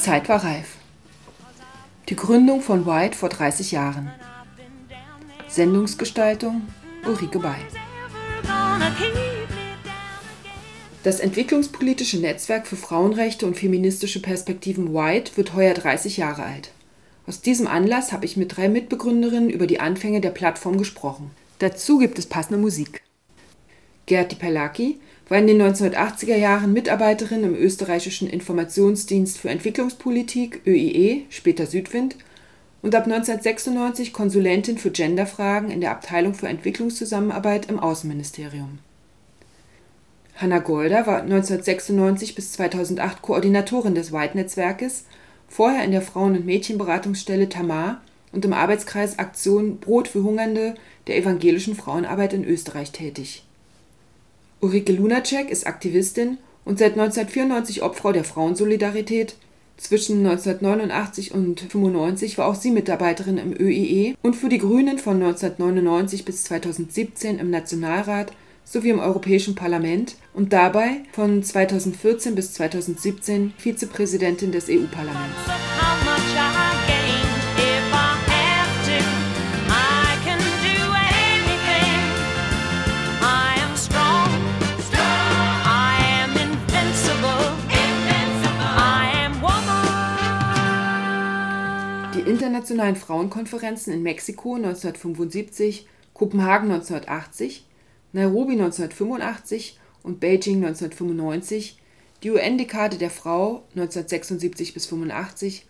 Zeit war reif. Die Gründung von White vor 30 Jahren. Sendungsgestaltung Ulrike Bay. Das entwicklungspolitische Netzwerk für Frauenrechte und feministische Perspektiven White wird heuer 30 Jahre alt. Aus diesem Anlass habe ich mit drei Mitbegründerinnen über die Anfänge der Plattform gesprochen. Dazu gibt es passende Musik. Gerti Perlaki war in den 1980er Jahren Mitarbeiterin im österreichischen Informationsdienst für Entwicklungspolitik ÖIE, später Südwind, und ab 1996 Konsulentin für Genderfragen in der Abteilung für Entwicklungszusammenarbeit im Außenministerium. Hanna Golder war 1996 bis 2008 Koordinatorin des White-Netzwerkes, vorher in der Frauen- und Mädchenberatungsstelle Tamar und im Arbeitskreis Aktion Brot für Hungernde der evangelischen Frauenarbeit in Österreich tätig. Ulrike Lunacek ist Aktivistin und seit 1994 Obfrau der Frauensolidarität. Zwischen 1989 und 1995 war auch sie Mitarbeiterin im ÖIE und für die Grünen von 1999 bis 2017 im Nationalrat sowie im Europäischen Parlament und dabei von 2014 bis 2017 Vizepräsidentin des EU-Parlaments. Internationalen Frauenkonferenzen in Mexiko 1975, Kopenhagen 1980, Nairobi 1985 und Beijing 1995, die UN-Dekade der Frau 1976 bis 85,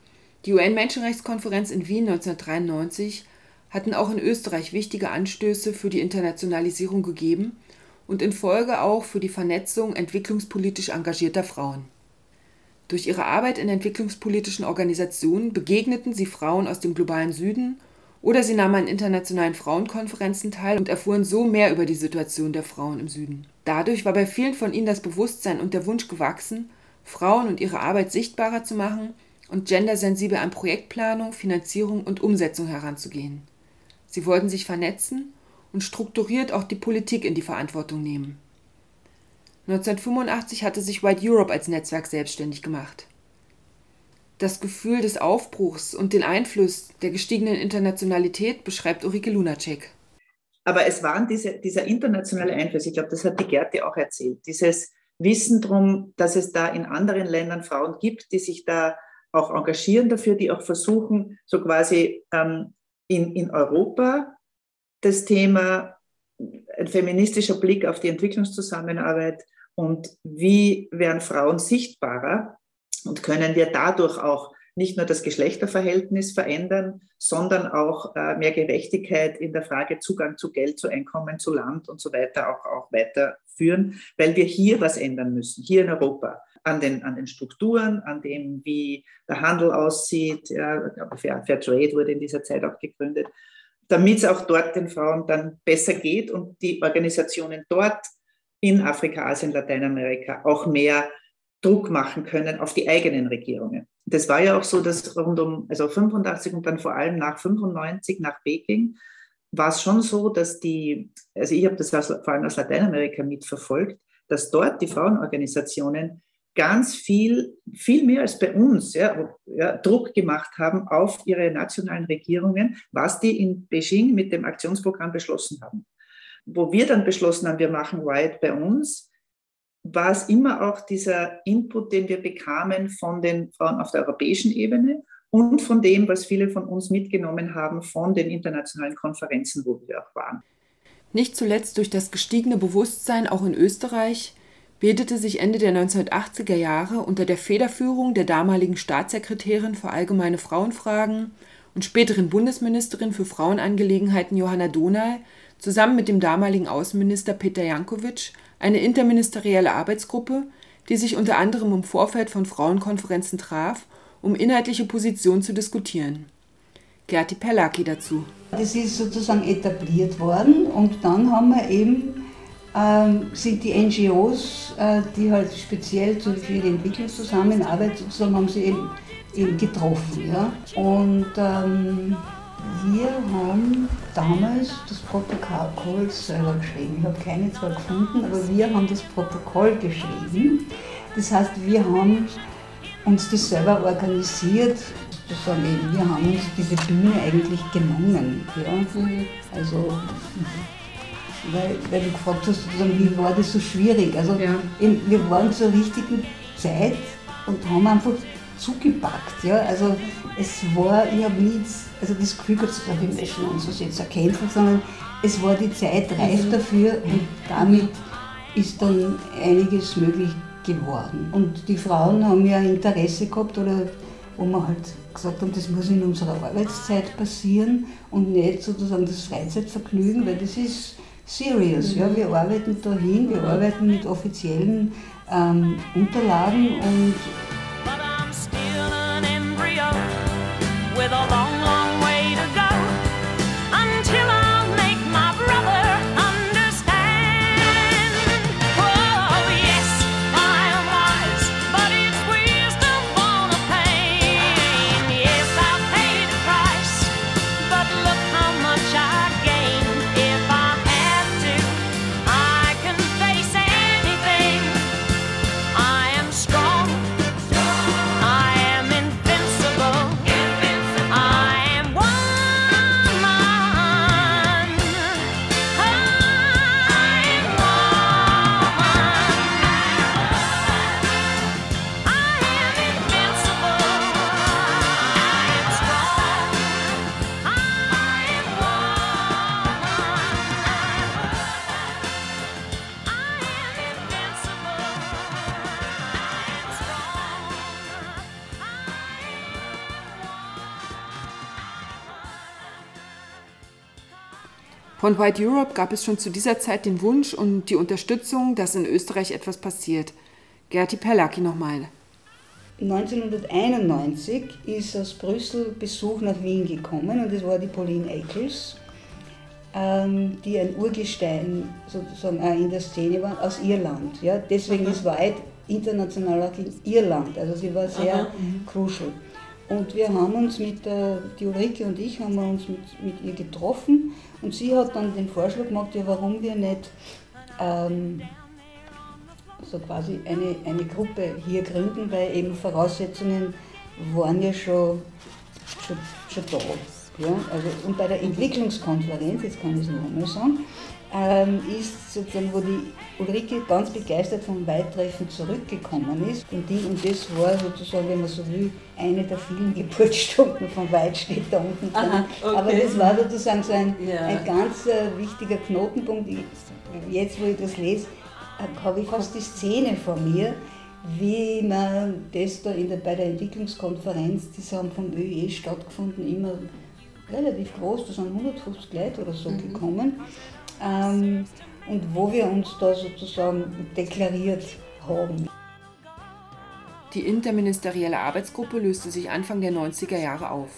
die UN-Menschenrechtskonferenz in Wien 1993 hatten auch in Österreich wichtige Anstöße für die Internationalisierung gegeben und in Folge auch für die Vernetzung entwicklungspolitisch engagierter Frauen. Durch ihre Arbeit in entwicklungspolitischen Organisationen begegneten sie Frauen aus dem globalen Süden oder sie nahmen an internationalen Frauenkonferenzen teil und erfuhren so mehr über die Situation der Frauen im Süden. Dadurch war bei vielen von ihnen das Bewusstsein und der Wunsch gewachsen, Frauen und ihre Arbeit sichtbarer zu machen und gendersensibel an Projektplanung, Finanzierung und Umsetzung heranzugehen. Sie wollten sich vernetzen und strukturiert auch die Politik in die Verantwortung nehmen. 1985 hatte sich White Europe als Netzwerk selbstständig gemacht. Das Gefühl des Aufbruchs und den Einfluss der gestiegenen Internationalität beschreibt Ulrike Lunacek. Aber es waren diese, dieser internationale Einfluss, ich glaube, das hat die Gerti auch erzählt, dieses Wissen darum, dass es da in anderen Ländern Frauen gibt, die sich da auch engagieren dafür, die auch versuchen, so quasi ähm, in, in Europa das Thema, ein feministischer Blick auf die Entwicklungszusammenarbeit und wie werden Frauen sichtbarer und können wir dadurch auch nicht nur das Geschlechterverhältnis verändern, sondern auch äh, mehr Gerechtigkeit in der Frage Zugang zu Geld, zu Einkommen, zu Land und so weiter auch, auch weiterführen, weil wir hier was ändern müssen, hier in Europa. An den, an den Strukturen, an dem, wie der Handel aussieht. Ja, Fair, Fair Trade wurde in dieser Zeit auch gegründet, damit es auch dort den Frauen dann besser geht und die Organisationen dort in Afrika, Asien, Lateinamerika auch mehr Druck machen können auf die eigenen Regierungen. Das war ja auch so, dass rund um also 85 und dann vor allem nach 95, nach Peking, war es schon so, dass die, also ich habe das vor allem aus Lateinamerika mitverfolgt, dass dort die Frauenorganisationen ganz viel, viel mehr als bei uns, ja, ja, Druck gemacht haben auf ihre nationalen Regierungen, was die in Beijing mit dem Aktionsprogramm beschlossen haben. Wo wir dann beschlossen haben, wir machen White bei uns, war es immer auch dieser Input, den wir bekamen von den Frauen auf der europäischen Ebene und von dem, was viele von uns mitgenommen haben von den internationalen Konferenzen, wo wir auch waren. Nicht zuletzt durch das gestiegene Bewusstsein auch in Österreich bildete sich Ende der 1980er Jahre unter der Federführung der damaligen Staatssekretärin für allgemeine Frauenfragen und späteren Bundesministerin für Frauenangelegenheiten Johanna Dohnal zusammen mit dem damaligen Außenminister Peter Jankovic eine interministerielle Arbeitsgruppe, die sich unter anderem im Vorfeld von Frauenkonferenzen traf, um inhaltliche Positionen zu diskutieren. Gerti Perlaki dazu. Das ist sozusagen etabliert worden und dann haben wir eben ähm, sind die NGOs, äh, die halt speziell für die Entwicklungszusammenarbeit sozusagen haben sie eben, getroffen. Ja? Und ähm, wir haben damals das Protokoll selber geschrieben. Ich habe keine zwar gefunden, aber wir haben das Protokoll geschrieben. Das heißt, wir haben uns das selber organisiert. Sozusagen eben, wir haben uns diese Bühne eigentlich genommen. Ja? Mhm. Also weil, weil du gefragt hast, wie war das so schwierig. Also ja. eben, wir waren zur richtigen Zeit und haben einfach zugepackt. Ja? Also es war, ich habe nie also das Gefühl gehabt, wir möchten uns jetzt erkämpfen, sondern es war die Zeit reif mhm. dafür und damit ist dann einiges möglich geworden. Und die Frauen haben ja Interesse gehabt oder wo wir halt gesagt haben, das muss in unserer Arbeitszeit passieren und nicht sozusagen das Freizeitvergnügen, weil das ist serious. Ja, wir arbeiten dahin, wir arbeiten mit offiziellen ähm, Unterlagen und with a Von White Europe gab es schon zu dieser Zeit den Wunsch und die Unterstützung, dass in Österreich etwas passiert. Gerti Perlaki nochmal. 1991 ist aus Brüssel Besuch nach Wien gekommen und es war die Pauline Eccles, ähm, die ein Urgestein sozusagen in der Szene war, aus Irland. Ja? Deswegen Aha. ist White international auch in Irland, also sie war sehr Aha. Mhm. crucial. Und wir haben uns mit der, die Ulrike und ich haben uns mit, mit ihr getroffen und sie hat dann den Vorschlag gemacht, ja, warum wir nicht ähm, so quasi eine, eine Gruppe hier gründen, weil eben Voraussetzungen waren ja schon, schon, schon da. Ja? Also, und bei der Entwicklungskonferenz, jetzt kann ich es noch einmal sagen, ähm, ist sozusagen, wo die Ulrike ganz begeistert vom Weittreffen zurückgekommen ist. Und, die, und das war sozusagen, wenn man so will, eine der vielen Geburtsstunden von Weit steht da unten Aha, okay. Aber das war sozusagen so ein, ja. ein ganz äh, wichtiger Knotenpunkt. Ich, jetzt, wo ich das lese, habe ich fast die Szene vor mir, wie man das da in der, bei der Entwicklungskonferenz, die haben vom ÖE stattgefunden, immer relativ groß, da sind 150 Leute oder so mhm. gekommen ähm, und wo wir uns da sozusagen deklariert haben. Die interministerielle Arbeitsgruppe löste sich Anfang der 90er Jahre auf.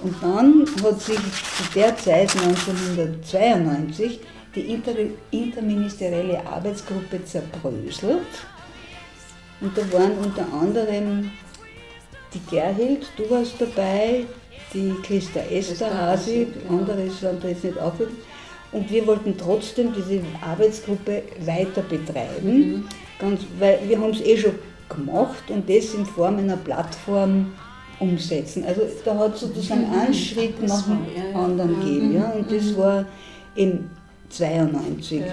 Und dann hat sich zu der Zeit 1992 die Inter interministerielle Arbeitsgruppe zerbröselt. Und da waren unter anderem die Gerhild, du warst dabei, die Christa Esterhasi, andere sind da jetzt nicht aufgeführt, und wir wollten trotzdem diese Arbeitsgruppe weiter betreiben, mhm. ganz, weil wir haben es eh schon gemacht und das in Form einer Plattform umsetzen. Also da hat sozusagen mhm. einen Schritt nach dem anderen gegeben. Ja, und das mhm. war im 92. Ja.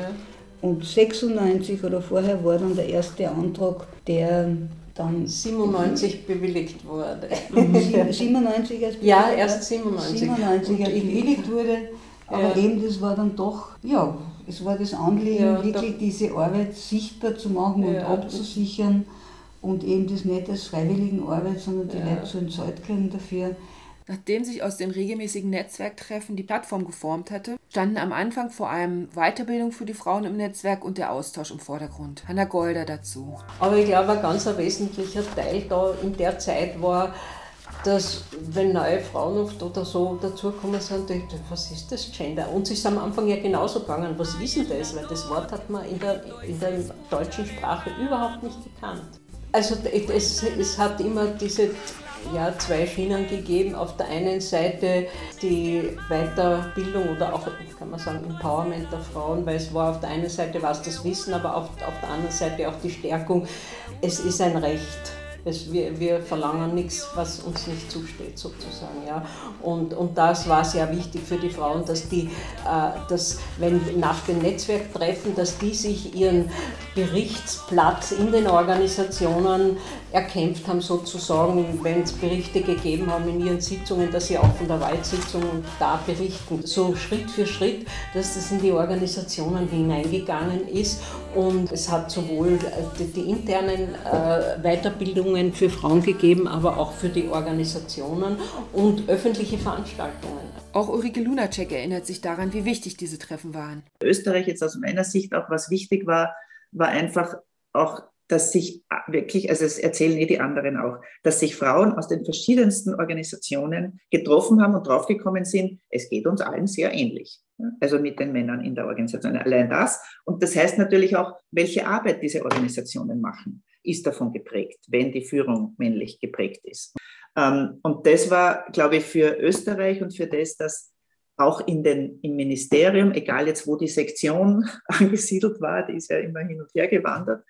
Und 96 oder vorher war dann der erste Antrag, der dann 97 bewilligt wurde. 97 erst Ja, erst 97. 97 erst bewilligt wurde. Aber ja. eben, das war dann doch, ja, es war das Anliegen, ja, wirklich diese Arbeit sichtbar zu machen und abzusichern und eben das nicht als Freiwilligenarbeit, sondern die Leute zu entzahlt dafür. Nachdem sich aus den regelmäßigen Netzwerktreffen die Plattform geformt hatte, standen am Anfang vor allem Weiterbildung für die Frauen im Netzwerk und der Austausch im Vordergrund. Hanna Golder dazu. Aber ich glaube, ein ganz wesentlicher Teil da in der Zeit war, dass wenn neue Frauen oft oder so dazukommen sind, ich, was ist das Gender? Uns ist am Anfang ja genauso gegangen, was ist denn das? Weil das Wort hat man in der, in der deutschen Sprache überhaupt nicht gekannt. Also es, es hat immer diese ja, zwei Schienen gegeben. Auf der einen Seite die Weiterbildung oder auch, kann man sagen, Empowerment der Frauen, weil es war auf der einen Seite was das Wissen, aber auf, auf der anderen Seite auch die Stärkung. Es ist ein Recht es, wir, wir verlangen nichts, was uns nicht zusteht, sozusagen. Ja. Und, und das war sehr wichtig für die Frauen, dass die, äh, dass, wenn nach den Netzwerktreffen, dass die sich ihren Berichtsplatz in den Organisationen erkämpft haben, sozusagen, wenn es Berichte gegeben haben in ihren Sitzungen, dass sie auch von der Waldsitzung da berichten. So Schritt für Schritt, dass das in die Organisationen hineingegangen ist. Und es hat sowohl die, die internen äh, Weiterbildungen, Ausbildungen für Frauen gegeben, aber auch für die Organisationen und öffentliche Veranstaltungen. Auch Ulrike Lunacek erinnert sich daran, wie wichtig diese Treffen waren. Österreich jetzt aus meiner Sicht auch was wichtig war, war einfach auch dass sich wirklich, also es erzählen eh die anderen auch, dass sich Frauen aus den verschiedensten Organisationen getroffen haben und draufgekommen sind, es geht uns allen sehr ähnlich. Also mit den Männern in der Organisation. Allein das. Und das heißt natürlich auch, welche Arbeit diese Organisationen machen ist davon geprägt, wenn die Führung männlich geprägt ist. Ähm, und das war, glaube ich, für Österreich und für das, dass auch in den, im Ministerium, egal jetzt wo die Sektion angesiedelt war, die ist ja immer hin und her gewandert,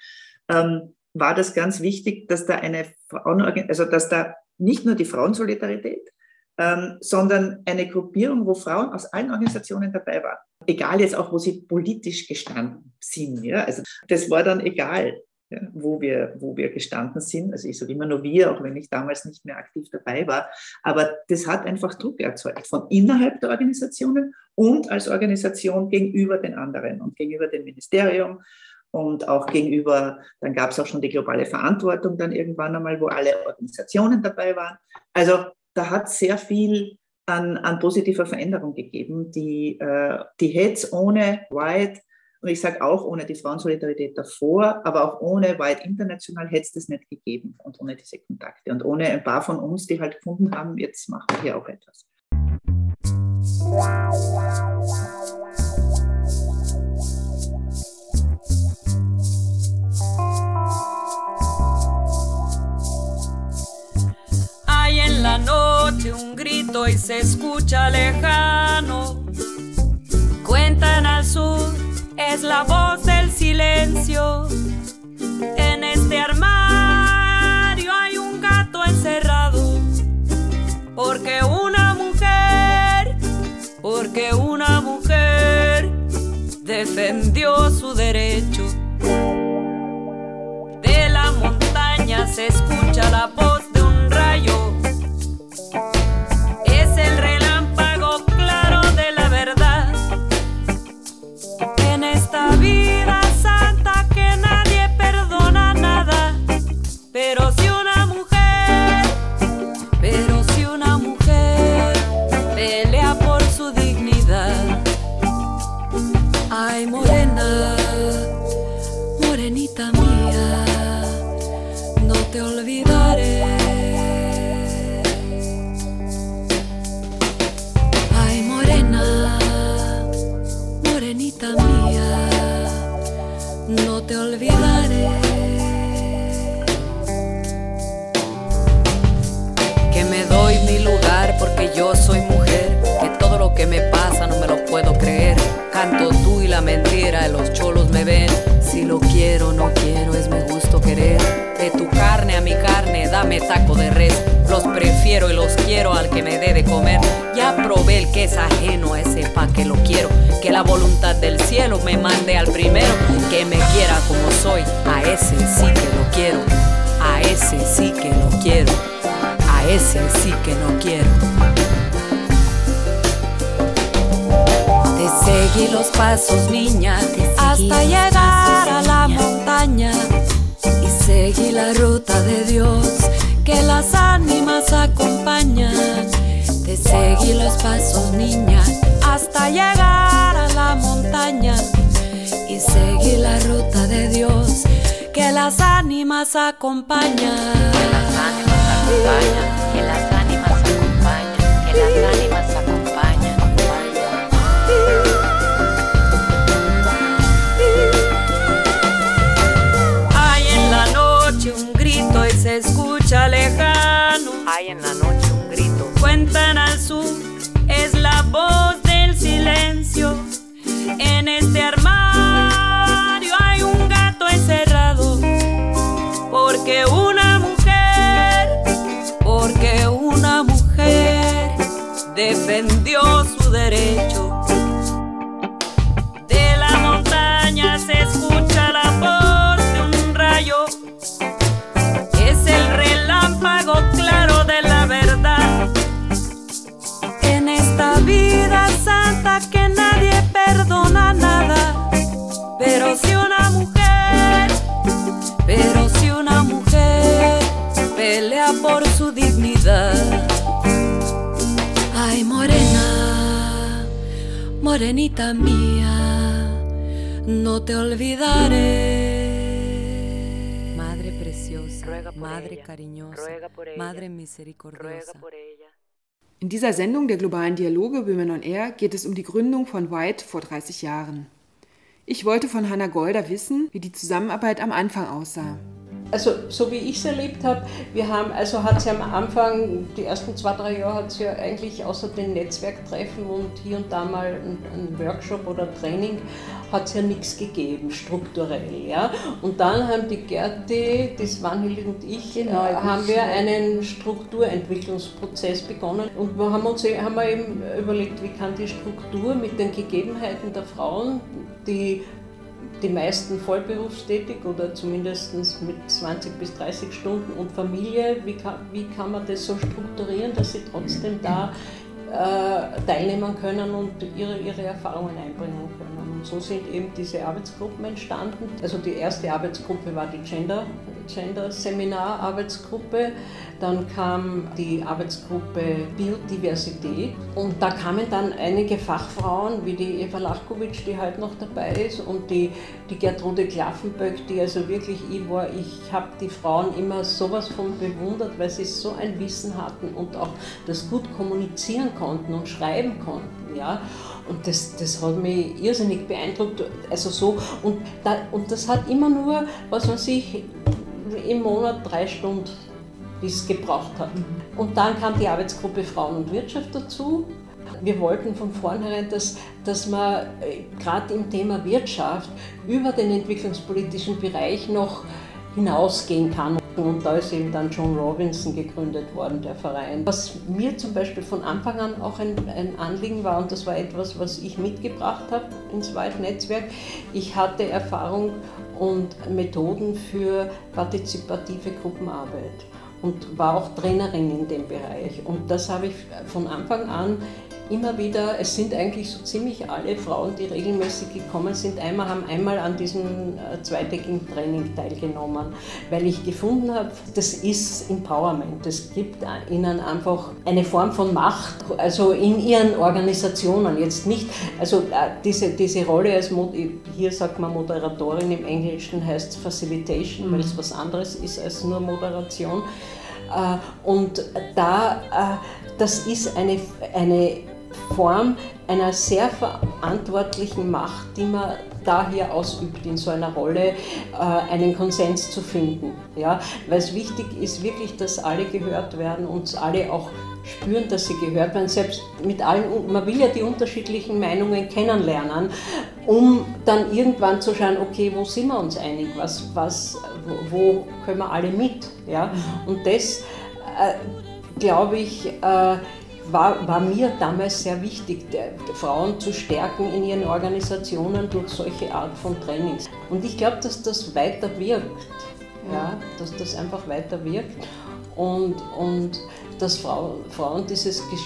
ähm, war das ganz wichtig, dass da eine Frauen, also dass da nicht nur die Frauensolidarität, ähm, sondern eine Gruppierung, wo Frauen aus allen Organisationen dabei waren. Egal jetzt auch, wo sie politisch gestanden sind. Ja? Also das war dann egal ja, wo, wir, wo wir gestanden sind. Also ich sage immer nur wir, auch wenn ich damals nicht mehr aktiv dabei war. Aber das hat einfach Druck erzeugt von innerhalb der Organisationen und als Organisation gegenüber den anderen und gegenüber dem Ministerium und auch gegenüber, dann gab es auch schon die globale Verantwortung dann irgendwann einmal, wo alle Organisationen dabei waren. Also da hat sehr viel an, an positiver Veränderung gegeben, die, äh, die es ohne White und ich sage auch ohne die Frauensolidarität davor, aber auch ohne White International hätte es das nicht gegeben und ohne diese Kontakte und ohne ein paar von uns, die halt gefunden haben, jetzt machen wir hier auch etwas. Hay en la noche un grito y se escucha lejano. Cuentan al sur es la voz del silencio. En este armario hay un gato encerrado. Porque una mujer, porque una mujer defendió su derecho. De la montaña se escucha los cholos me ven. Si lo quiero, no quiero, es mi gusto querer. De tu carne a mi carne, dame taco de res. Los prefiero y los quiero al que me dé de comer. Ya probé el que es ajeno a ese pa' que lo quiero. Que la voluntad del cielo me mande al primero. Que me quiera como soy, a ese sí que lo quiero. A ese sí que lo quiero. A ese sí que no quiero. Seguí los pasos, niña, hasta llegar a la montaña. Y seguí la ruta de Dios que las ánimas acompañan. Te seguí los pasos, niña, hasta llegar a la montaña. Y seguí la ruta de Dios que las ánimas acompañan. Que las ánimas acompañan, que las ánimas acompañan, que las ánimas Cuentan al sur, es la voz del silencio. En este armario hay un gato encerrado. Porque una mujer, porque una mujer defendió su derecho. Perdona nada. Pero si una mujer, pero si una mujer pelea por su dignidad. Ay, morena, morenita mía, no te olvidaré. Madre preciosa, Madre cariñosa, Madre misericordiosa. In dieser Sendung der globalen Dialoge Women on Air geht es um die Gründung von White vor 30 Jahren. Ich wollte von Hannah Golder wissen, wie die Zusammenarbeit am Anfang aussah. Also so wie ich es erlebt habe, wir haben, also hat sie am Anfang, die ersten zwei, drei Jahre hat sie ja eigentlich außer den Netzwerktreffen und hier und da mal ein, Workshop oder Training, hat es ja nichts gegeben, strukturell. Ja? Und dann haben die Gerti, die Svanhild und ich, Genau, äh, haben wir einen Strukturentwicklungsprozess begonnen und wir haben uns haben wir eben überlegt, wie kann die Struktur mit den Gegebenheiten der Frauen, die die meisten vollberufstätig oder zumindest mit 20 bis 30 Stunden und Familie, wie kann, wie kann man das so strukturieren, dass sie trotzdem da äh, teilnehmen können und ihre, ihre Erfahrungen einbringen können. Und so sind eben diese Arbeitsgruppen entstanden. Also die erste Arbeitsgruppe war die Gender, Gender Seminar Arbeitsgruppe, dann kam die Arbeitsgruppe Biodiversität und da kamen dann einige Fachfrauen wie die Eva Lachkowitsch, die heute noch dabei ist und die, die Gertrude Klaffenböck, die also wirklich, ich war, ich habe die Frauen immer sowas von bewundert, weil sie so ein Wissen hatten und auch das gut kommunizieren konnten und schreiben konnten, ja. Und das, das hat mich irrsinnig beeindruckt. Also so, und, da, und das hat immer nur, was weiß ich, im Monat drei Stunden, die gebraucht hat. Und dann kam die Arbeitsgruppe Frauen und Wirtschaft dazu. Wir wollten von vornherein, dass, dass man äh, gerade im Thema Wirtschaft über den entwicklungspolitischen Bereich noch hinausgehen kann. Und da ist eben dann John Robinson gegründet worden, der Verein. Was mir zum Beispiel von Anfang an auch ein, ein Anliegen war, und das war etwas, was ich mitgebracht habe ins White-Netzwerk, ich hatte Erfahrung und Methoden für partizipative Gruppenarbeit und war auch Trainerin in dem Bereich. Und das habe ich von Anfang an immer wieder, es sind eigentlich so ziemlich alle Frauen, die regelmäßig gekommen sind, einmal haben einmal an diesem äh, zweitägigen Training teilgenommen, weil ich gefunden habe, das ist Empowerment. Es gibt ihnen einfach eine Form von Macht, also in ihren Organisationen. Jetzt nicht, also äh, diese, diese Rolle als, Mod hier sagt man Moderatorin, im Englischen heißt es Facilitation, weil es was anderes ist als nur Moderation. Äh, Und da, das ist eine, eine Form einer sehr verantwortlichen Macht, die man da hier ausübt, in so einer Rolle äh, einen Konsens zu finden. Ja? Weil es wichtig ist wirklich, dass alle gehört werden und alle auch spüren, dass sie gehört werden. Selbst mit allen, man will ja die unterschiedlichen Meinungen kennenlernen, um dann irgendwann zu schauen, okay, wo sind wir uns einig, was, was, wo, wo können wir alle mit. Ja? Und das, äh, glaube ich, äh, war, war, mir damals sehr wichtig, Frauen zu stärken in ihren Organisationen durch solche Art von Trainings. Und ich glaube, dass das weiter wirkt, ja, dass das einfach weiter wirkt und, und dass Frau, Frauen dieses Ge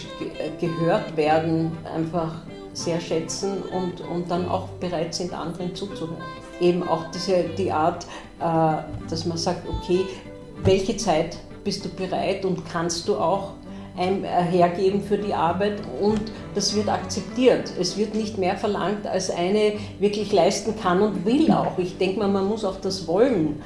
Gehört werden einfach sehr schätzen und, und dann auch bereit sind, anderen zuzuhören. Eben auch diese, die Art, äh, dass man sagt, okay, welche Zeit bist du bereit und kannst du auch hergeben für die Arbeit und das wird akzeptiert. Es wird nicht mehr verlangt, als eine wirklich leisten kann und will auch. Ich denke mal, man muss auch das Wollen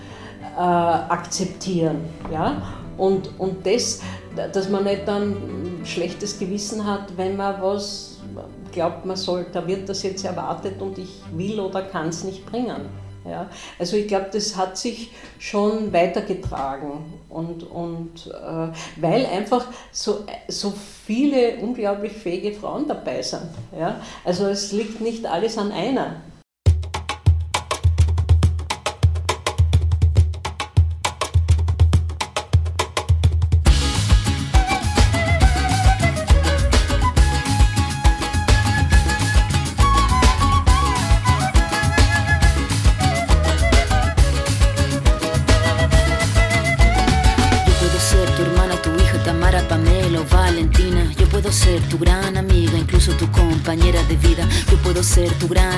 äh, akzeptieren. Ja? Und, und das, dass man nicht dann schlechtes Gewissen hat, wenn man was glaubt, man soll, da wird das jetzt erwartet und ich will oder kann es nicht bringen. Ja, also ich glaube, das hat sich schon weitergetragen und, und äh, weil einfach so, so viele unglaublich fähige Frauen dabei sind. Ja? Also es liegt nicht alles an einer.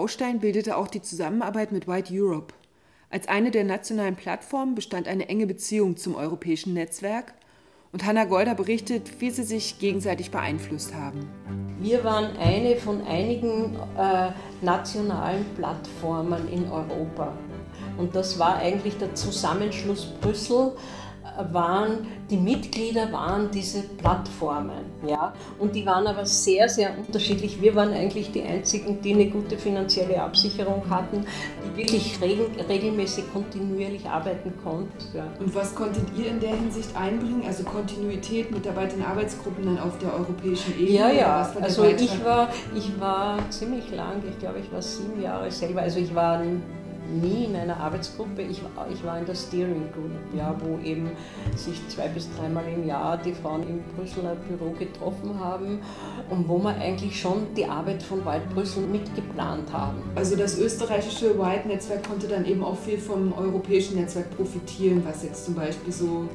Baustein bildete auch die Zusammenarbeit mit White Europe. Als eine der nationalen Plattformen bestand eine enge Beziehung zum europäischen Netzwerk und Hanna Golder berichtet, wie sie sich gegenseitig beeinflusst haben. Wir waren eine von einigen äh, nationalen Plattformen in Europa. Und das war eigentlich der Zusammenschluss Brüssel waren, die Mitglieder waren diese Plattformen. Ja? Und die waren aber sehr, sehr unterschiedlich. Wir waren eigentlich die einzigen, die eine gute finanzielle Absicherung hatten, die wirklich regelmäßig kontinuierlich arbeiten konnten. Ja. Und was konntet ihr in der Hinsicht einbringen? Also Kontinuität, Mitarbeit in Arbeitsgruppen dann auf der europäischen Ebene? Ja, ja. Also ich war, ich war ziemlich lang, ich glaube, ich war sieben Jahre selber. Also ich war nie in einer Arbeitsgruppe. Ich, ich war in der Steering Group, ja, wo eben sich zwei bis dreimal im Jahr die Frauen im Brüsseler Büro getroffen haben und wo wir eigentlich schon die Arbeit von White Brüssel mitgeplant haben. Also das österreichische White-Netzwerk konnte dann eben auch viel vom europäischen Netzwerk profitieren, was jetzt zum Beispiel so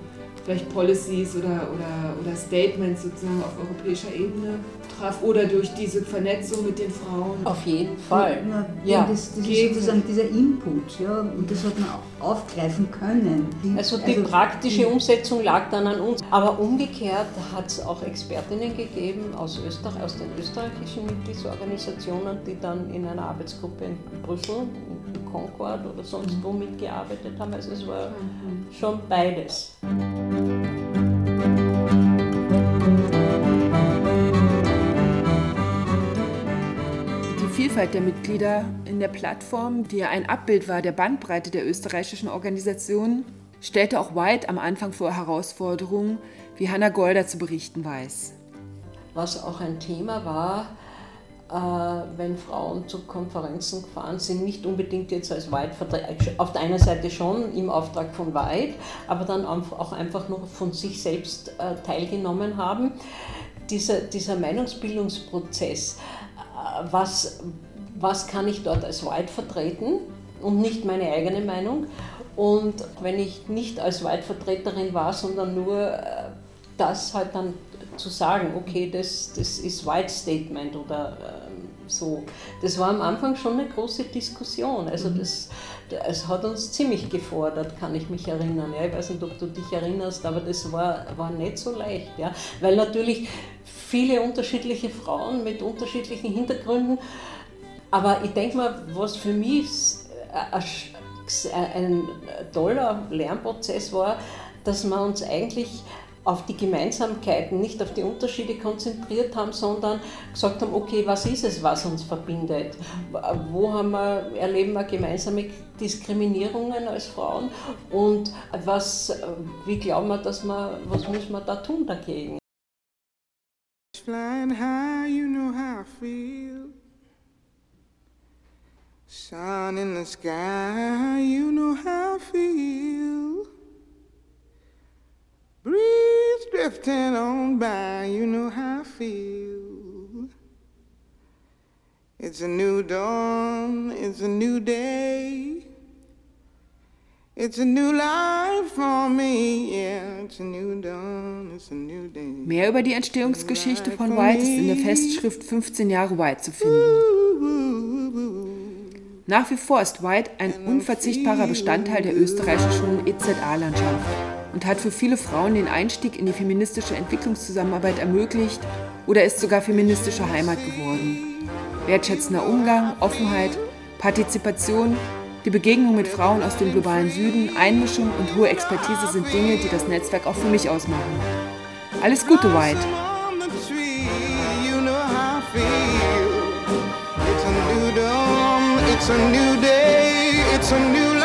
vielleicht Policies oder, oder, oder Statements sozusagen auf europäischer Ebene traf oder durch diese Vernetzung mit den Frauen. Auf jeden Fall. Ja, ja. Das, das ist sozusagen dieser Input, ja, und das hat man auch aufgreifen können. Also die also, praktische Umsetzung lag dann an uns. Aber umgekehrt hat es auch Expertinnen gegeben aus Österreich, aus den österreichischen Mitgliedsorganisationen, die dann in einer Arbeitsgruppe in Brüssel, in Concord oder sonst wo mitgearbeitet haben. Also es war schon beides. Vielfalt der Mitglieder in der Plattform, die ja ein Abbild war der Bandbreite der österreichischen Organisation, stellte auch White am Anfang vor Herausforderungen, wie Hannah Golder zu berichten weiß. Was auch ein Thema war, wenn Frauen zu Konferenzen gefahren sind, nicht unbedingt jetzt als White, auf der einen Seite schon im Auftrag von White, aber dann auch einfach nur von sich selbst äh, teilgenommen haben. Dieser, dieser Meinungsbildungsprozess, äh, was, was kann ich dort als White vertreten und nicht meine eigene Meinung. Und wenn ich nicht als White-Vertreterin war, sondern nur äh, das halt dann zu sagen, okay, das, das ist White Statement oder ähm, so. Das war am Anfang schon eine große Diskussion. Also mhm. das, das hat uns ziemlich gefordert, kann ich mich erinnern. Ja, ich weiß nicht, ob du dich erinnerst, aber das war, war nicht so leicht. Ja? Weil natürlich viele unterschiedliche Frauen mit unterschiedlichen Hintergründen aber ich denke mal, was für mich ein toller Lernprozess war, dass wir uns eigentlich auf die Gemeinsamkeiten, nicht auf die Unterschiede konzentriert haben, sondern gesagt haben, okay, was ist es, was uns verbindet? Wo haben wir, erleben wir gemeinsame Diskriminierungen als Frauen und was, wie glauben wir, dass wir, was müssen wir da tun dagegen? Flying high, you know how I feel. Sun in the sky, you know how I feel. Breeze drifting on by, you know how I feel. It's a new dawn, it's a new day. It's a new life for me, yeah. It's a new dawn, it's a new day. Mehr über die Entstehungsgeschichte von White ist in der Festschrift 15 Jahre White zu finden. Nach wie vor ist White ein unverzichtbarer Bestandteil der österreichischen EZA-Landschaft und hat für viele Frauen den Einstieg in die feministische Entwicklungszusammenarbeit ermöglicht oder ist sogar feministische Heimat geworden. Wertschätzender Umgang, Offenheit, Partizipation, die Begegnung mit Frauen aus dem globalen Süden, Einmischung und hohe Expertise sind Dinge, die das Netzwerk auch für mich ausmachen. Alles Gute, White! It's a new day, it's a new life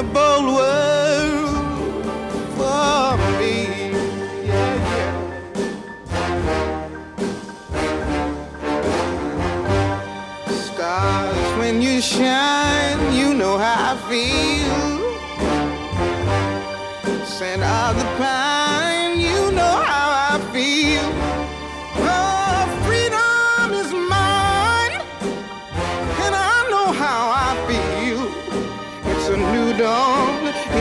a bold world for me. Stars, when you shine, you know how I feel. Scent of the pine,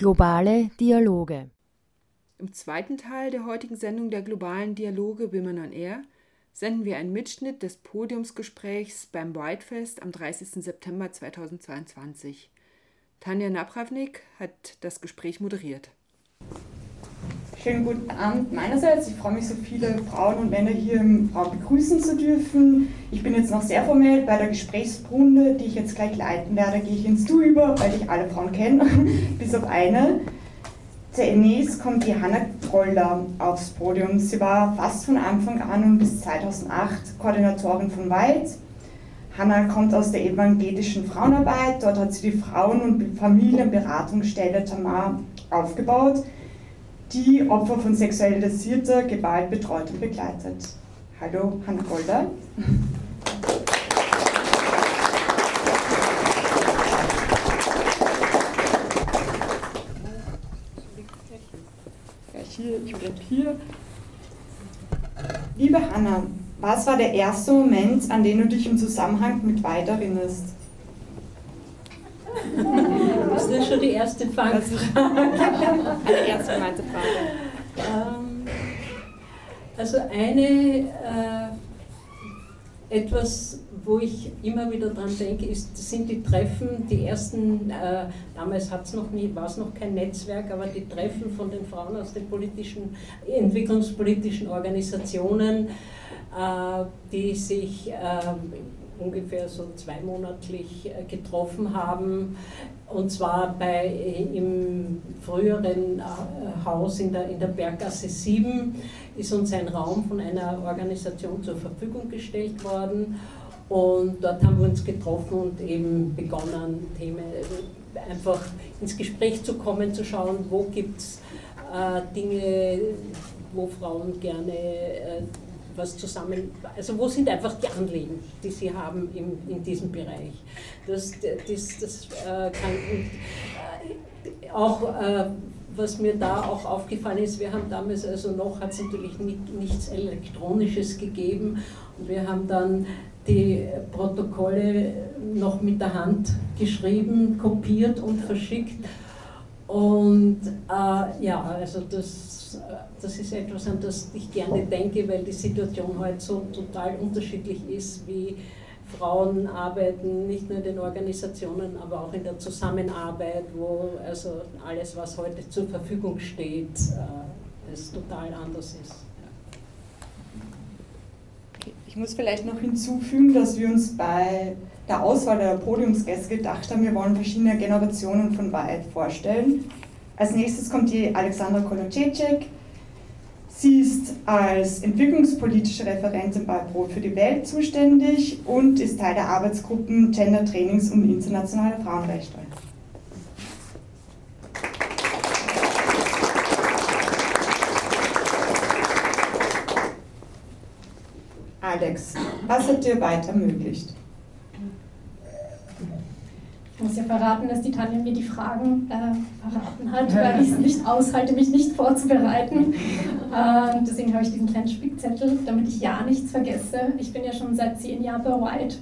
Globale Dialoge. Im zweiten Teil der heutigen Sendung der globalen Dialoge Women on Air senden wir einen Mitschnitt des Podiumsgesprächs beim Whitefest am 30. September 2022. Tanja Napravnik hat das Gespräch moderiert. Schönen guten Abend meinerseits. Ich freue mich, so viele Frauen und Männer hier im Raum begrüßen zu dürfen. Ich bin jetzt noch sehr formell bei der Gesprächsrunde, die ich jetzt gleich leiten werde, gehe ich ins Du über, weil ich alle Frauen kenne, bis auf eine. Zunächst kommt die Hanna Troller aufs Podium. Sie war fast von Anfang an und bis 2008 Koordinatorin von White. Hanna kommt aus der evangelischen Frauenarbeit. Dort hat sie die Frauen- und Familienberatungsstelle Tamar aufgebaut die Opfer von sexualisierter Gewalt betreut und begleitet. Hallo, Hanna Golder. Liebe Hanna, was war der erste Moment, an den du dich im Zusammenhang mit Weid erinnerst? Das ist schon die erste Fangfrage. Eine ernst gemeinte Frage. Ähm, also eine, äh, etwas, wo ich immer wieder dran denke, ist, sind die Treffen, die ersten, äh, damals hat's noch nie, war es noch kein Netzwerk, aber die Treffen von den Frauen aus den politischen, entwicklungspolitischen Organisationen, äh, die sich ähm, ungefähr so zweimonatlich äh, getroffen haben. Und zwar bei, äh, im früheren äh, Haus in der, in der Berggasse 7 ist uns ein Raum von einer Organisation zur Verfügung gestellt worden. Und dort haben wir uns getroffen und eben begonnen, Themen einfach ins Gespräch zu kommen, zu schauen, wo gibt es äh, Dinge, wo Frauen gerne äh, was zusammen, also wo sind einfach die Anliegen, die Sie haben im, in diesem Bereich. Das, das, das äh, kann äh, auch, äh, was mir da auch aufgefallen ist, wir haben damals, also noch hat es natürlich nicht, nichts Elektronisches gegeben und wir haben dann die Protokolle noch mit der Hand geschrieben, kopiert und verschickt. Und äh, ja, also das das ist etwas, an das ich gerne denke, weil die Situation heute so total unterschiedlich ist, wie Frauen arbeiten, nicht nur in den Organisationen, aber auch in der Zusammenarbeit, wo also alles, was heute zur Verfügung steht, äh, es total anders ist. Ich muss vielleicht noch hinzufügen, dass wir uns bei der Auswahl der Podiumsgäste gedacht haben, wir wollen verschiedene Generationen von Wahrheit vorstellen. Als nächstes kommt die Alexandra Kolocecek. Sie ist als entwicklungspolitische Referentin bei Brot für die Welt zuständig und ist Teil der Arbeitsgruppen Gender Trainings und internationale Frauenrechte. Alex, was hat dir weiter ermöglicht? Ich muss ja verraten, dass die Tanja mir die Fragen äh, verraten hat, weil ich es nicht aushalte, mich nicht vorzubereiten. Äh, deswegen habe ich diesen kleinen Spickzettel, damit ich ja nichts vergesse. Ich bin ja schon seit zehn Jahren bei White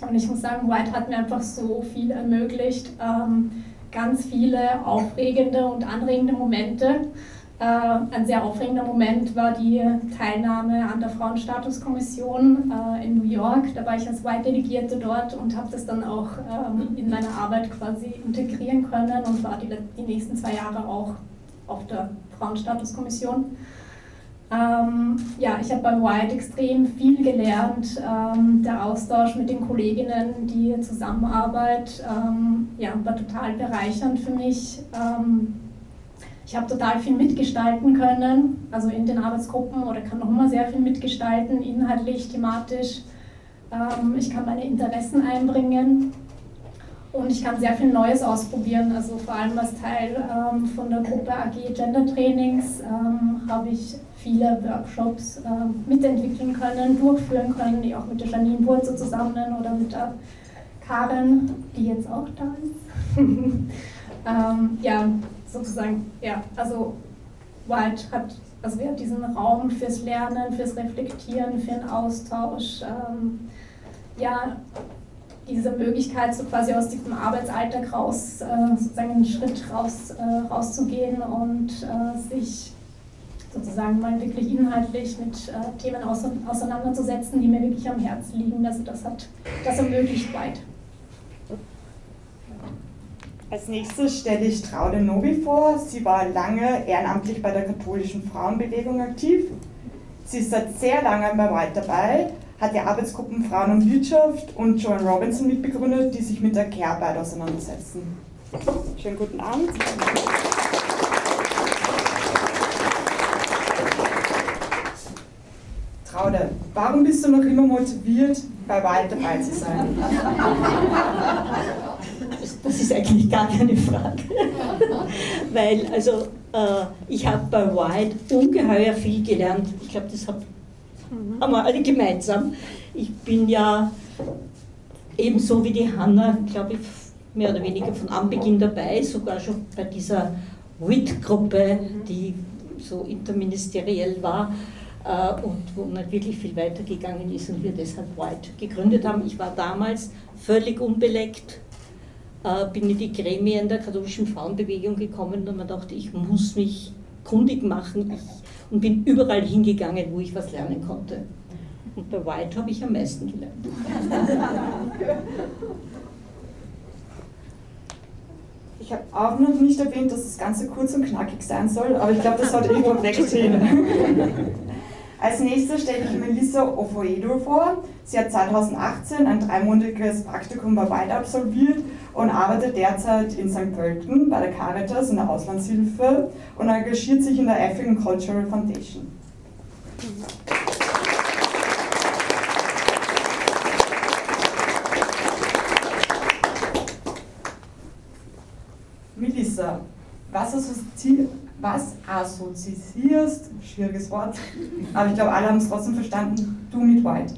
und ich muss sagen, White hat mir einfach so viel ermöglicht. Ähm, ganz viele aufregende und anregende Momente. Äh, ein sehr aufregender Moment war die Teilnahme an der Frauenstatuskommission äh, in New York. Da war ich als White-Delegierte dort und habe das dann auch ähm, in meine Arbeit quasi integrieren können und war die, die nächsten zwei Jahre auch auf der Frauenstatuskommission. Ähm, ja, ich habe beim White extrem viel gelernt. Ähm, der Austausch mit den Kolleginnen, die Zusammenarbeit ähm, ja, war total bereichernd für mich. Ich habe total viel mitgestalten können, also in den Arbeitsgruppen oder kann noch immer sehr viel mitgestalten, inhaltlich, thematisch. Ähm, ich kann meine Interessen einbringen und ich kann sehr viel Neues ausprobieren. Also vor allem als Teil ähm, von der Gruppe AG Gender Trainings ähm, habe ich viele Workshops mitentwickeln können, durchführen können, die auch mit der Janine Burzo zusammen oder mit der Karin, die jetzt auch da ist. ja, sozusagen, ja, also White hat, also wir haben diesen Raum fürs Lernen, fürs Reflektieren, für den Austausch, ähm, ja, diese Möglichkeit, so quasi aus diesem Arbeitsalltag raus, äh, sozusagen einen Schritt raus, äh, rauszugehen und äh, sich sozusagen mal wirklich inhaltlich mit äh, Themen auseinanderzusetzen, die mir wirklich am Herzen liegen. Also das hat das ermöglicht weit. Als nächstes stelle ich Traude Novi vor. Sie war lange ehrenamtlich bei der katholischen Frauenbewegung aktiv. Sie ist seit sehr langem bei White dabei, hat die Arbeitsgruppen Frauen und Wirtschaft und Joan Robinson mitbegründet, die sich mit der Care-Arbeit auseinandersetzen. Schönen guten Abend. Traude, warum bist du noch immer motiviert, bei White dabei zu sein? Das ist eigentlich gar keine Frage. Weil, also, äh, ich habe bei White ungeheuer viel gelernt. Ich glaube, das hab, haben wir alle gemeinsam. Ich bin ja ebenso wie die Hanna, glaube ich, mehr oder weniger von Anbeginn dabei, sogar schon bei dieser WIT-Gruppe, die so interministeriell war äh, und wo nicht wirklich viel weitergegangen ist und wir deshalb White gegründet haben. Ich war damals völlig unbeleckt, bin in die Gremien der katholischen Frauenbewegung gekommen und man dachte, ich muss mich kundig machen ich, und bin überall hingegangen, wo ich was lernen konnte. Und bei White habe ich am meisten gelernt. Ich habe auch noch nicht erwähnt, dass das Ganze kurz und knackig sein soll, aber ich glaube, das sollte ich wegziehen. Als nächstes stelle ich Melissa Ofoedo vor. Sie hat 2018 ein dreimonatiges Praktikum bei White absolviert und arbeitet derzeit in St. Pölten bei der Caritas in der Auslandshilfe und engagiert sich in der African Cultural Foundation. Melissa, was assoziiert was assoziierst, schwieriges Wort, aber ich glaube, alle haben es trotzdem verstanden, du mit White?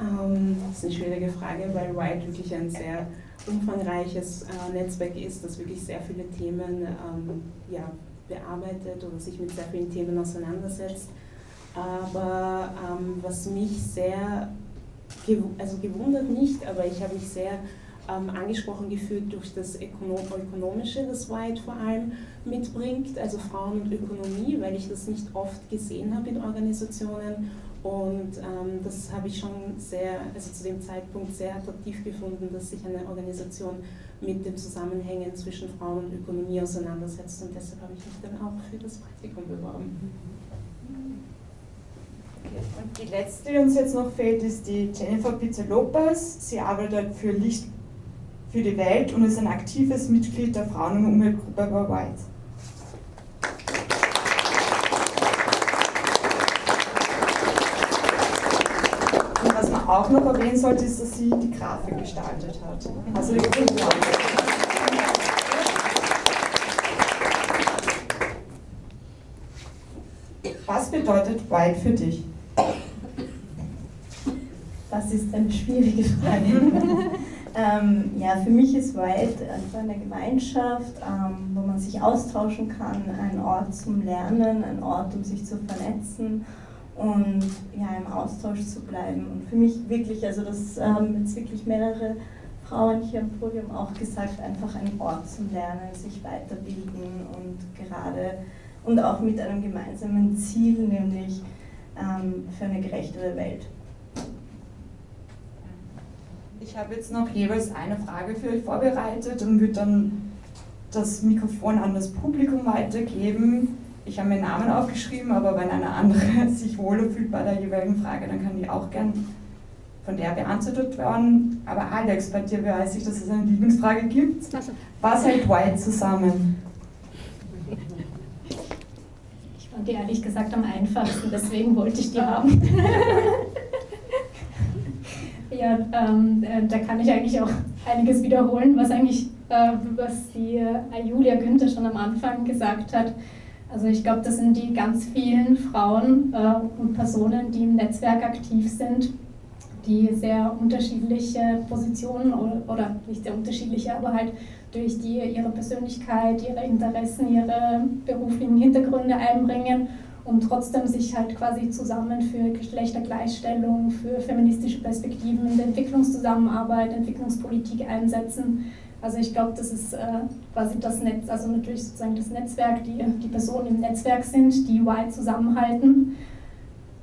Ähm, das ist eine schwierige Frage, weil White wirklich ein sehr umfangreiches äh, Netzwerk ist, das wirklich sehr viele Themen ähm, ja, bearbeitet oder sich mit sehr vielen Themen auseinandersetzt. Aber ähm, was mich sehr, also gewundert nicht, aber ich habe mich sehr angesprochen gefühlt durch das Ökonomische, das White vor allem mitbringt, also Frauen und Ökonomie, weil ich das nicht oft gesehen habe in Organisationen. Und ähm, das habe ich schon sehr, also zu dem Zeitpunkt sehr attraktiv gefunden, dass sich eine Organisation mit den Zusammenhängen zwischen Frauen und Ökonomie auseinandersetzt. Und deshalb habe ich mich dann auch für das Praktikum beworben. Und die letzte, die uns jetzt noch fehlt, ist die Jennifer Pizza Lopez. Sie arbeitet für Licht für die Welt und ist ein aktives Mitglied der Frauen- und Umweltgruppe bei White. Und was man auch noch erwähnen sollte, ist, dass sie die Grafik gestaltet hat. Also die Was bedeutet White für dich? Das ist eine schwierige Frage. Ähm, ja, für mich ist Wild einfach eine Gemeinschaft, ähm, wo man sich austauschen kann, ein Ort zum Lernen, ein Ort, um sich zu vernetzen und ja, im Austausch zu bleiben. Und für mich wirklich, also das haben jetzt wirklich mehrere Frauen hier am Podium auch gesagt, einfach ein Ort zum Lernen, sich weiterbilden und gerade und auch mit einem gemeinsamen Ziel, nämlich ähm, für eine gerechtere Welt. Ich habe jetzt noch jeweils eine Frage für euch vorbereitet und würde dann das Mikrofon an das Publikum weitergeben. Ich habe mir Namen aufgeschrieben, aber wenn eine andere sich wohler fühlt bei der jeweiligen Frage, dann kann die auch gern von der beantwortet werden. Aber Alex, bei dir weiß ich, dass es eine Lieblingsfrage gibt. Was hält White zusammen? Ich fand die ehrlich gesagt am einfachsten, deswegen wollte ich die haben. Ja, ähm, äh, da kann ich eigentlich auch einiges wiederholen, was eigentlich, äh, was die äh, Julia Günther schon am Anfang gesagt hat. Also ich glaube, das sind die ganz vielen Frauen äh, und Personen, die im Netzwerk aktiv sind, die sehr unterschiedliche Positionen oder, oder nicht sehr unterschiedliche, aber halt durch die ihre Persönlichkeit, ihre Interessen, ihre beruflichen Hintergründe einbringen und trotzdem sich halt quasi zusammen für Geschlechtergleichstellung, für feministische Perspektiven Entwicklungszusammenarbeit, Entwicklungspolitik einsetzen. Also ich glaube, das ist äh, quasi das Netz, also natürlich sozusagen das Netzwerk, die, die Personen im Netzwerk sind, die UI zusammenhalten.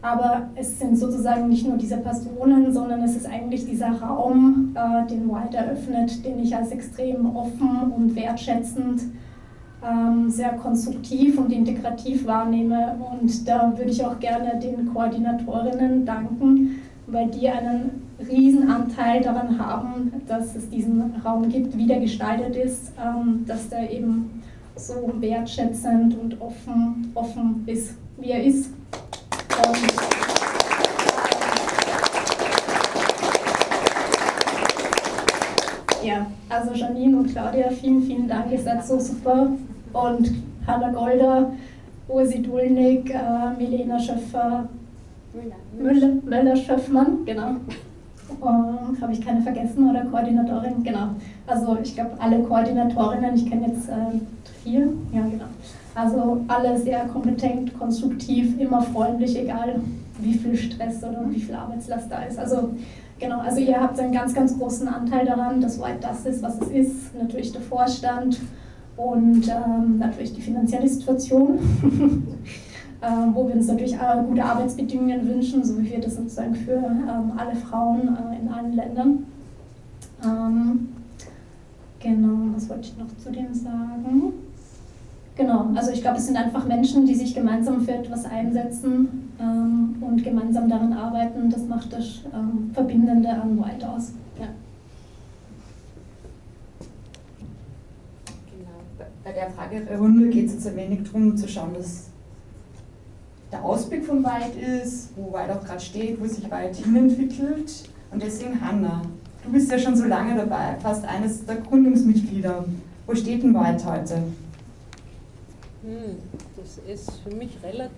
Aber es sind sozusagen nicht nur diese Personen, sondern es ist eigentlich dieser Raum, äh, den White eröffnet, den ich als extrem offen und wertschätzend ähm, sehr konstruktiv und integrativ wahrnehme. Und da würde ich auch gerne den Koordinatorinnen danken, weil die einen riesen Anteil daran haben, dass es diesen Raum gibt, wie der gestaltet ist, ähm, dass der eben so wertschätzend und offen, offen ist, wie er ist. Und ja, also Janine und Claudia, vielen, vielen Dank, ihr seid so super und Hanna Golder, Ursi Dulnig, äh, Milena Schöffer, Müller, Müller Schöffmann, genau. Ähm, Habe ich keine vergessen oder Koordinatorin? Genau. Also ich glaube alle Koordinatorinnen, ich kenne jetzt äh, vier, ja genau. Also alle sehr kompetent, konstruktiv, immer freundlich, egal wie viel Stress oder wie viel Arbeitslast da ist. Also genau, also ihr habt einen ganz, ganz großen Anteil daran, dass White das ist, was es ist. Natürlich der Vorstand, und ähm, natürlich die finanzielle Situation, wo wir uns natürlich äh, gute Arbeitsbedingungen wünschen, so wie wir das sozusagen für ähm, alle Frauen äh, in allen Ländern. Ähm, genau, was wollte ich noch zu dem sagen? Genau, also ich glaube, es sind einfach Menschen, die sich gemeinsam für etwas einsetzen ähm, und gemeinsam daran arbeiten. Das macht das ähm, Verbindende an White aus. Ja. bei der Fragerunde geht es jetzt ein wenig darum zu schauen, dass der Ausblick von Wald ist, wo Wald auch gerade steht, wo sich Wald hinentwickelt. Und deswegen Hanna, du bist ja schon so lange dabei, fast eines der Gründungsmitglieder. Wo steht denn Wald heute? Hm, das ist für mich relativ,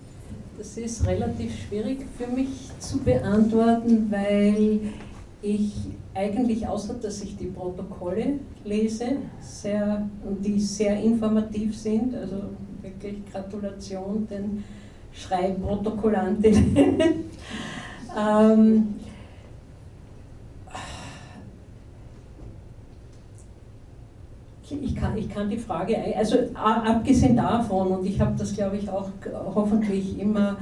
das ist relativ schwierig für mich zu beantworten, weil ich eigentlich, außer dass ich die Protokolle lese, sehr, die sehr informativ sind, also wirklich Gratulation den Schreibprotokollantinnen. ähm, ich kann, ich kann die Frage, also abgesehen davon, und ich habe das glaube ich auch hoffentlich immer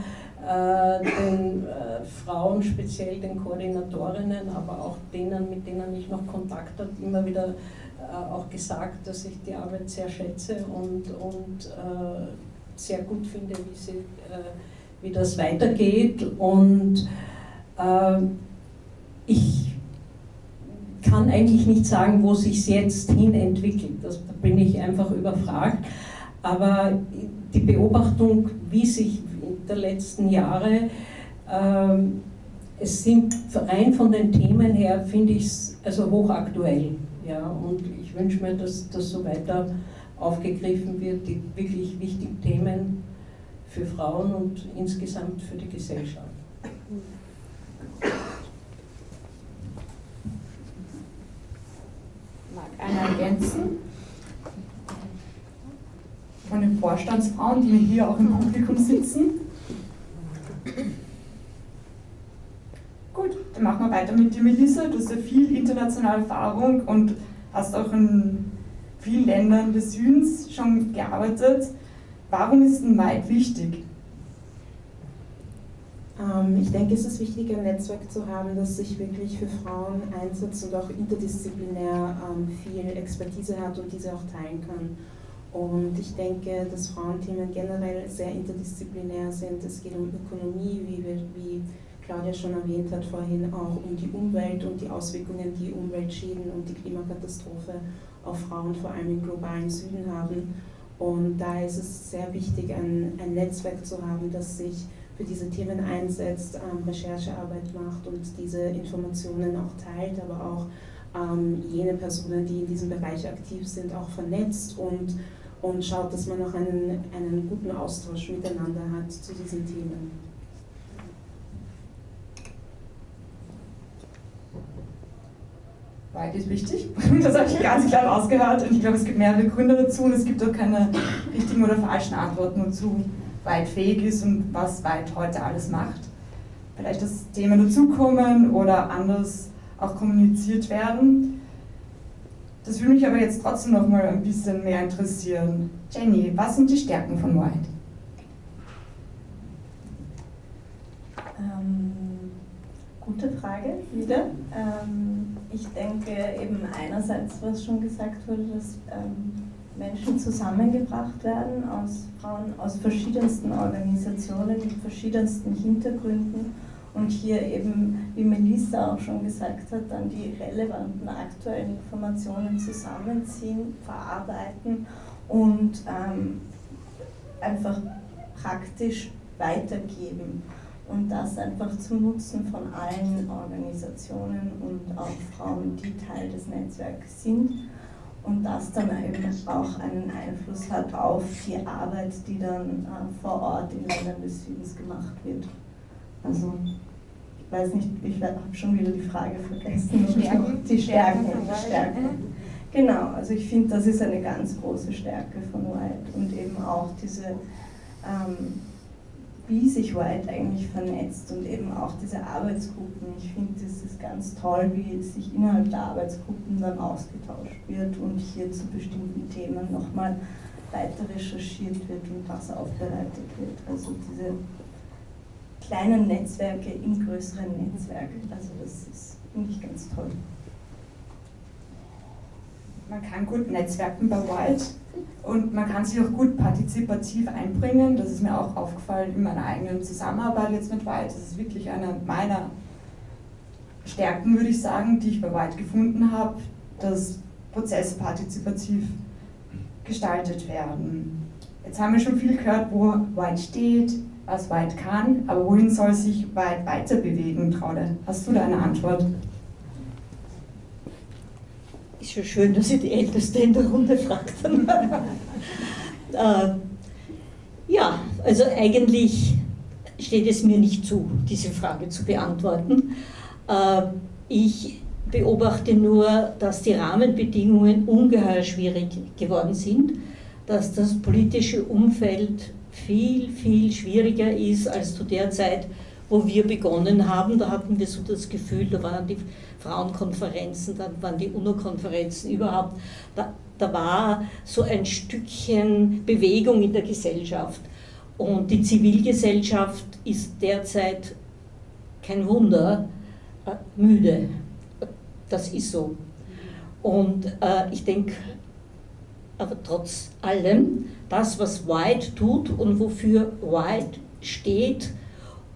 äh, den äh, Frauen, speziell den Koordinatorinnen, aber auch denen, mit denen ich noch Kontakt habe, immer wieder äh, auch gesagt, dass ich die Arbeit sehr schätze und, und sehr gut finde, wie, sie, wie das weitergeht. Und ich kann eigentlich nicht sagen, wo sich jetzt hin entwickelt. Das, da bin ich einfach überfragt. Aber die Beobachtung, wie sich der letzten Jahre. Ähm, es sind rein von den Themen her, finde ich es also hochaktuell. Ja, und ich wünsche mir, dass das so weiter aufgegriffen wird, die wirklich wichtigen Themen für Frauen und insgesamt für die Gesellschaft. Mag einer ergänzen? Von den Vorstandsfrauen, die hier auch im Publikum sitzen? Gut, dann machen wir weiter mit dir, Melissa. Du hast ja viel internationale Erfahrung und hast auch in vielen Ländern des Südens schon gearbeitet. Warum ist ein Wald wichtig? Ähm, ich denke, es ist wichtig, ein Netzwerk zu haben, das sich wirklich für Frauen einsetzt und auch interdisziplinär ähm, viel Expertise hat und diese auch teilen kann. Und ich denke, dass Frauenthemen generell sehr interdisziplinär sind. Es geht um Ökonomie, wie, wie Claudia schon erwähnt hat vorhin, auch um die Umwelt und die Auswirkungen, die Umweltschäden und die Klimakatastrophe auf Frauen, vor allem im globalen Süden haben. Und da ist es sehr wichtig, ein, ein Netzwerk zu haben, das sich für diese Themen einsetzt, ähm, Recherchearbeit macht und diese Informationen auch teilt, aber auch ähm, jene Personen, die in diesem Bereich aktiv sind, auch vernetzt und und schaut, dass man auch einen, einen guten Austausch miteinander hat zu diesen Themen. Weit ist wichtig. Das habe ich ganz klar rausgehört und ich glaube, es gibt mehrere Gründe dazu und es gibt auch keine richtigen oder falschen Antworten dazu. White fähig ist und was White heute alles macht. Vielleicht das Thema dazukommen oder anders auch kommuniziert werden. Das würde mich aber jetzt trotzdem noch mal ein bisschen mehr interessieren. Jenny, was sind die Stärken von White? Ähm, gute Frage, wieder. Ähm, ich denke eben einerseits, was schon gesagt wurde, dass ähm, Menschen zusammengebracht werden aus Frauen aus verschiedensten Organisationen mit verschiedensten Hintergründen und hier eben, wie Melissa auch schon gesagt hat, dann die relevanten aktuellen Informationen zusammenziehen, verarbeiten und ähm, einfach praktisch weitergeben. Und das einfach zum Nutzen von allen Organisationen und auch Frauen, die Teil des Netzwerks sind. Und das dann eben auch einen Einfluss hat auf die Arbeit, die dann äh, vor Ort in Ländern des Südens gemacht wird. Also ich weiß nicht, ich habe schon wieder die Frage vergessen. Stärken. Die Stärken. Die Stärken. Genau, also ich finde, das ist eine ganz große Stärke von White und eben auch diese, ähm, wie sich White eigentlich vernetzt und eben auch diese Arbeitsgruppen. Ich finde, das ist ganz toll, wie sich innerhalb der Arbeitsgruppen dann ausgetauscht wird und hier zu bestimmten Themen nochmal weiter recherchiert wird und was aufbereitet wird. Also diese kleinen Netzwerke im größeren Netzwerk. Also das ist, finde ich, ganz toll. Man kann gut netzwerken bei White und man kann sich auch gut partizipativ einbringen. Das ist mir auch aufgefallen in meiner eigenen Zusammenarbeit jetzt mit White. Das ist wirklich eine meiner Stärken, würde ich sagen, die ich bei White gefunden habe, dass Prozesse partizipativ gestaltet werden. Jetzt haben wir schon viel gehört, wo White steht, was White kann, aber wohin soll sich White weiter bewegen, Traude? Hast du da eine Antwort? Schon schön, dass ihr die Älteste in der Runde fragt. äh, ja, also eigentlich steht es mir nicht zu, diese Frage zu beantworten. Äh, ich beobachte nur, dass die Rahmenbedingungen ungeheuer schwierig geworden sind, dass das politische Umfeld viel, viel schwieriger ist als zu der Zeit, wo wir begonnen haben. Da hatten wir so das Gefühl, da waren die Frauenkonferenzen, dann waren die UNO-Konferenzen überhaupt. Da, da war so ein Stückchen Bewegung in der Gesellschaft. Und die Zivilgesellschaft ist derzeit kein Wunder äh, müde. Das ist so. Und äh, ich denke, aber trotz allem, das, was White tut und wofür White steht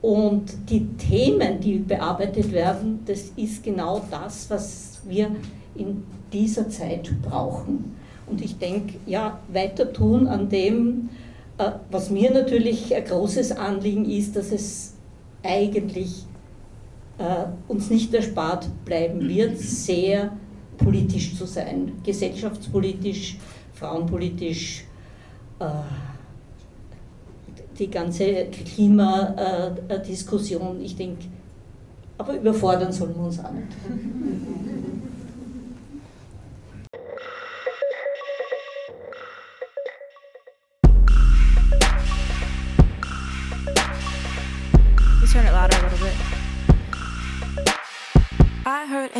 und die Themen, die bearbeitet werden, das ist genau das, was wir in dieser Zeit brauchen. Und ich denke, ja, weiter tun an dem, äh, was mir natürlich ein großes Anliegen ist, dass es eigentlich äh, uns nicht erspart bleiben wird, sehr politisch zu sein, gesellschaftspolitisch, frauenpolitisch, äh, die ganze Klimadiskussion, ich denke, aber überfordern sollen wir uns auch nicht.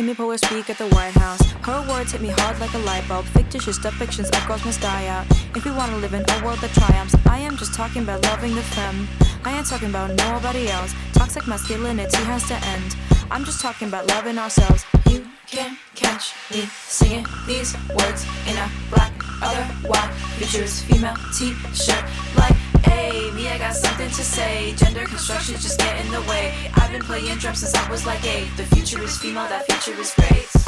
Amy Poehler speak at the White House. Her words hit me hard like a light bulb. Fictitious depictions of girls must die out. If we want to live in a world that triumphs, I am just talking about loving the femme. I ain't talking about nobody else. Toxic masculinity has to end. I'm just talking about loving ourselves. You can't catch me singing these words in a black, other white, futures female t-shirt. Like, hey, me, I got something to say. Gender construction just get in the way. I've been playing drums since I was like eight. The future is female, that future is great.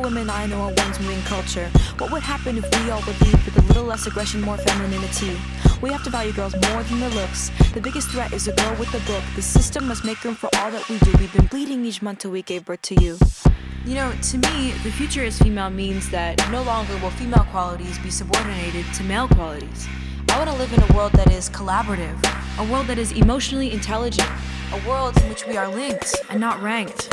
Women I know are ones moving culture. What would happen if we all would with a little less aggression, more femininity? We have to value girls more than their looks. The biggest threat is a girl with a book. The system must make room for all that we do. We've been bleeding each month till we gave birth to you. You know, to me, the future is female means that no longer will female qualities be subordinated to male qualities. I want to live in a world that is collaborative, a world that is emotionally intelligent, a world in which we are linked and not ranked.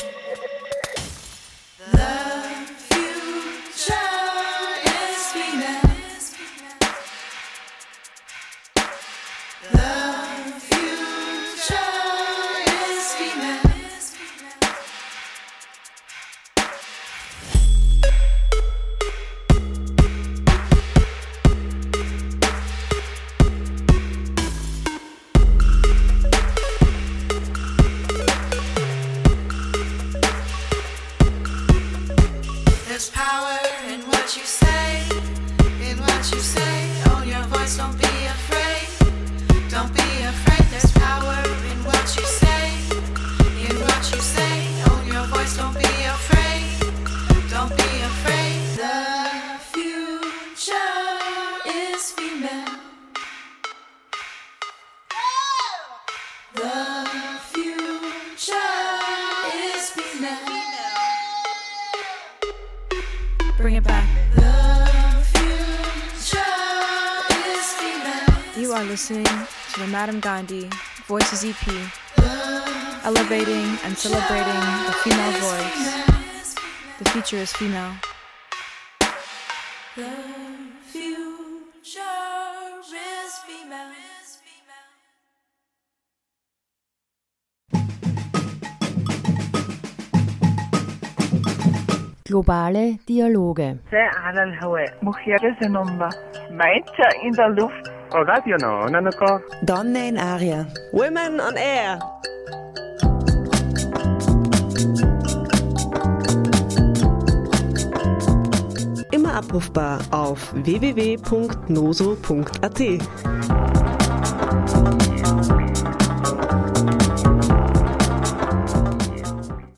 Mahatma Gandhi, Voices EP, elevating and celebrating the female voice. The future is female. The future is female. Globale Dialoge. Meter in der Luft Oh, radio no, non ancora. Donne in aria. Women on air. Immer abrufbar auf www.noso.at.